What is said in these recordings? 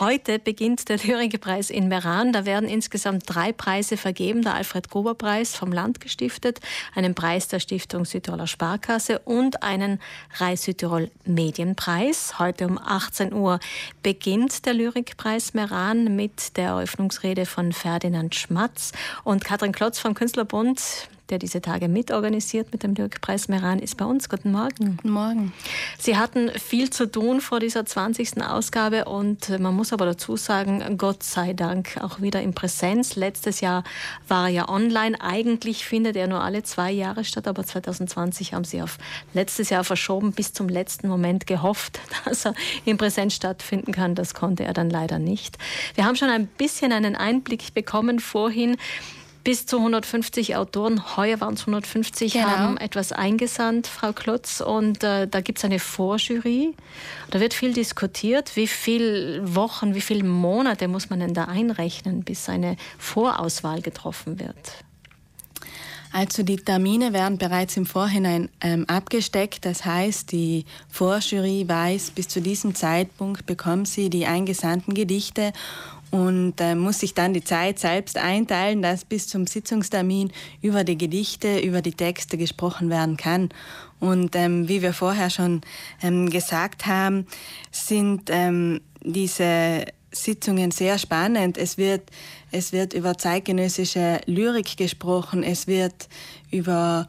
Heute beginnt der Lyrikpreis in Meran. Da werden insgesamt drei Preise vergeben. Der Alfred-Gruber-Preis vom Land gestiftet, einen Preis der Stiftung Südtiroler Sparkasse und einen Reis Südtirol Medienpreis. Heute um 18 Uhr beginnt der Lyrikpreis Meran mit der Eröffnungsrede von Ferdinand Schmatz und Katrin Klotz vom Künstlerbund der diese Tage mitorganisiert mit dem Lyrikpreis Meran, ist bei uns. Guten Morgen. Guten Morgen. Sie hatten viel zu tun vor dieser 20. Ausgabe und man muss aber dazu sagen, Gott sei Dank auch wieder in Präsenz. Letztes Jahr war er ja online. Eigentlich findet er nur alle zwei Jahre statt, aber 2020 haben Sie auf letztes Jahr verschoben, bis zum letzten Moment gehofft, dass er in Präsenz stattfinden kann. Das konnte er dann leider nicht. Wir haben schon ein bisschen einen Einblick bekommen vorhin bis zu 150 Autoren, heuer waren es 150, genau. haben etwas eingesandt, Frau Klotz. Und äh, da gibt es eine Vorjury. Da wird viel diskutiert. Wie viele Wochen, wie viele Monate muss man denn da einrechnen, bis eine Vorauswahl getroffen wird? Also die Termine werden bereits im Vorhinein ähm, abgesteckt. Das heißt, die Vorjury weiß, bis zu diesem Zeitpunkt bekommen sie die eingesandten Gedichte und äh, muss sich dann die Zeit selbst einteilen, dass bis zum Sitzungstermin über die Gedichte, über die Texte gesprochen werden kann. Und ähm, wie wir vorher schon ähm, gesagt haben, sind ähm, diese Sitzungen sehr spannend. Es wird, es wird über zeitgenössische Lyrik gesprochen, es wird über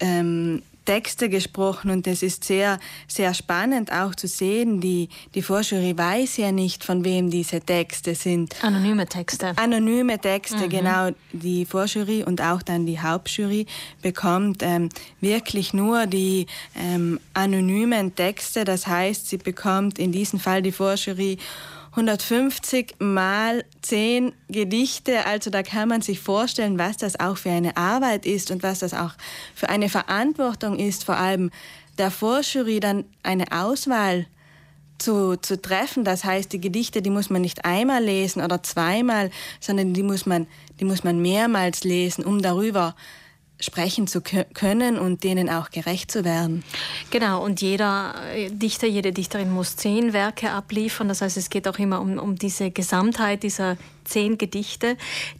ähm, Texte gesprochen und es ist sehr, sehr spannend auch zu sehen. Die, die Vorjury weiß ja nicht, von wem diese Texte sind. Anonyme Texte. Anonyme Texte, mhm. genau. Die Vorjury und auch dann die Hauptjury bekommt ähm, wirklich nur die ähm, anonymen Texte. Das heißt, sie bekommt in diesem Fall die Vorjury 150 mal 10 Gedichte. Also da kann man sich vorstellen, was das auch für eine Arbeit ist und was das auch für eine Verantwortung ist, vor allem der Vorjury dann eine Auswahl zu, zu treffen. Das heißt, die Gedichte, die muss man nicht einmal lesen oder zweimal, sondern die muss man, die muss man mehrmals lesen, um darüber sprechen zu können und denen auch gerecht zu werden. Genau, und jeder äh, Dichter, jede Dichterin muss zehn Werke abliefern. Das heißt, es geht auch immer um, um diese Gesamtheit dieser zehn Gedichte.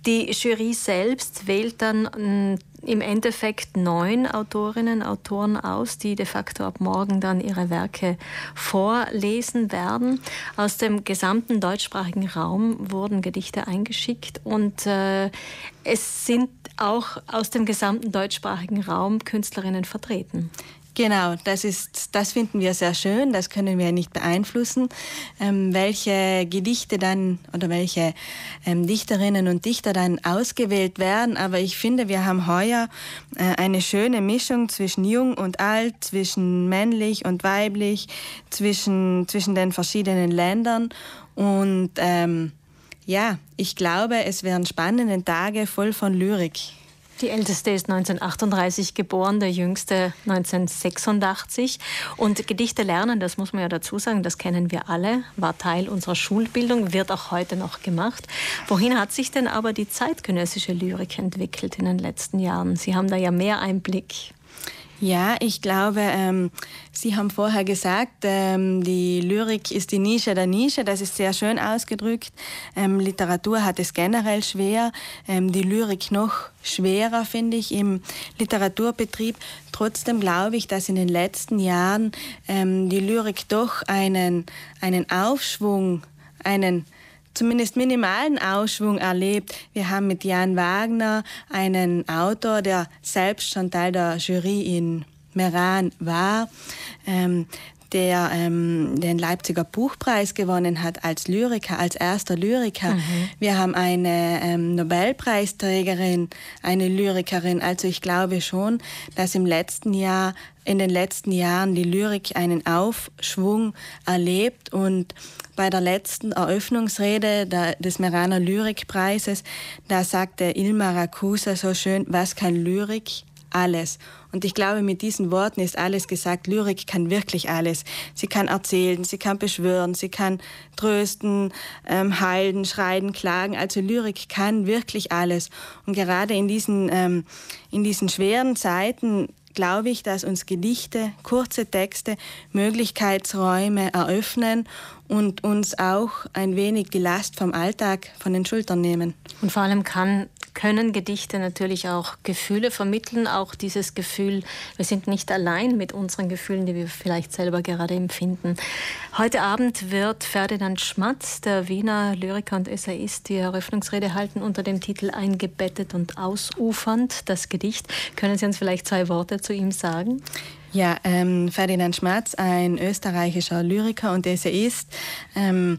Die Jury selbst wählt dann mm, im Endeffekt neun Autorinnen, Autoren aus, die de facto ab morgen dann ihre Werke vorlesen werden. Aus dem gesamten deutschsprachigen Raum wurden Gedichte eingeschickt und äh, es sind auch aus dem gesamten deutschsprachigen Raum Künstlerinnen vertreten. Genau, das ist, das finden wir sehr schön. Das können wir nicht beeinflussen, ähm, welche Gedichte dann oder welche ähm, Dichterinnen und Dichter dann ausgewählt werden. Aber ich finde, wir haben heuer äh, eine schöne Mischung zwischen jung und alt, zwischen männlich und weiblich, zwischen zwischen den verschiedenen Ländern und ähm, ja, ich glaube, es werden spannende Tage voll von Lyrik. Die älteste ist 1938 geboren, der jüngste 1986. Und Gedichte lernen, das muss man ja dazu sagen, das kennen wir alle, war Teil unserer Schulbildung, wird auch heute noch gemacht. Wohin hat sich denn aber die zeitgenössische Lyrik entwickelt in den letzten Jahren? Sie haben da ja mehr Einblick. Ja, ich glaube, ähm, Sie haben vorher gesagt, ähm, die Lyrik ist die Nische der Nische. Das ist sehr schön ausgedrückt. Ähm, Literatur hat es generell schwer. Ähm, die Lyrik noch schwerer, finde ich, im Literaturbetrieb. Trotzdem glaube ich, dass in den letzten Jahren ähm, die Lyrik doch einen, einen Aufschwung, einen zumindest minimalen Ausschwung erlebt. Wir haben mit Jan Wagner einen Autor, der selbst schon Teil der Jury in Meran war, ähm, der ähm, den Leipziger Buchpreis gewonnen hat als Lyriker, als erster Lyriker. Mhm. Wir haben eine ähm, Nobelpreisträgerin, eine Lyrikerin. Also ich glaube schon, dass im letzten Jahr, in den letzten Jahren die Lyrik einen Aufschwung erlebt und bei der letzten Eröffnungsrede des Meraner Lyrikpreises, da sagte Ilma Rakusa so schön, was kann Lyrik? Alles. Und ich glaube, mit diesen Worten ist alles gesagt. Lyrik kann wirklich alles. Sie kann erzählen, sie kann beschwören, sie kann trösten, ähm, heilen, schreien, klagen. Also Lyrik kann wirklich alles. Und gerade in diesen, ähm, in diesen schweren Zeiten glaube ich, dass uns Gedichte, kurze Texte Möglichkeitsräume eröffnen und uns auch ein wenig die Last vom Alltag von den Schultern nehmen. Und vor allem kann können Gedichte natürlich auch Gefühle vermitteln, auch dieses Gefühl, wir sind nicht allein mit unseren Gefühlen, die wir vielleicht selber gerade empfinden. Heute Abend wird Ferdinand Schmatz, der Wiener Lyriker und Essayist, die Eröffnungsrede halten unter dem Titel Eingebettet und ausufernd, das Gedicht. Können Sie uns vielleicht zwei Worte zu ihm sagen? Ja, ähm, Ferdinand Schmatz, ein österreichischer Lyriker und Essayist, ähm,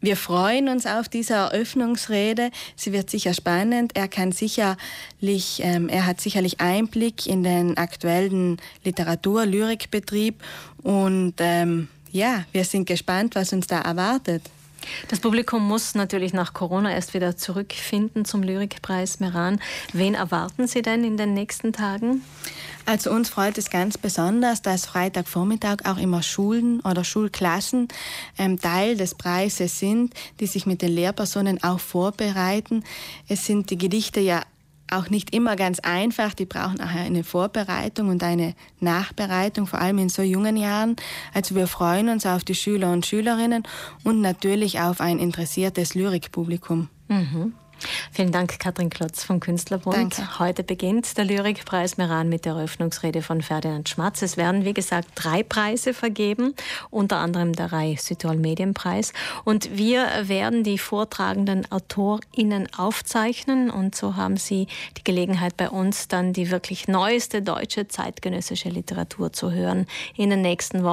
wir freuen uns auf diese Eröffnungsrede. Sie wird sicher spannend. Er kann sicherlich, ähm, er hat sicherlich Einblick in den aktuellen Literatur-Lyrikbetrieb und ähm, ja, wir sind gespannt, was uns da erwartet. Das Publikum muss natürlich nach Corona erst wieder zurückfinden zum Lyrikpreis Meran. Wen erwarten Sie denn in den nächsten Tagen? Also uns freut es ganz besonders, dass Freitagvormittag auch immer Schulen oder Schulklassen ähm, Teil des Preises sind, die sich mit den Lehrpersonen auch vorbereiten. Es sind die Gedichte ja auch nicht immer ganz einfach. Die brauchen nachher eine Vorbereitung und eine Nachbereitung, vor allem in so jungen Jahren. Also wir freuen uns auf die Schüler und Schülerinnen und natürlich auf ein interessiertes Lyrikpublikum. Mhm. Vielen Dank, Katrin Klotz vom Künstlerbund. Danke. Heute beginnt der Lyrikpreis Meran mit der Eröffnungsrede von Ferdinand Schmatz. Es werden, wie gesagt, drei Preise vergeben, unter anderem der Rai Südtirol Medienpreis. Und wir werden die vortragenden AutorInnen aufzeichnen und so haben Sie die Gelegenheit bei uns dann die wirklich neueste deutsche zeitgenössische Literatur zu hören in den nächsten Wochen.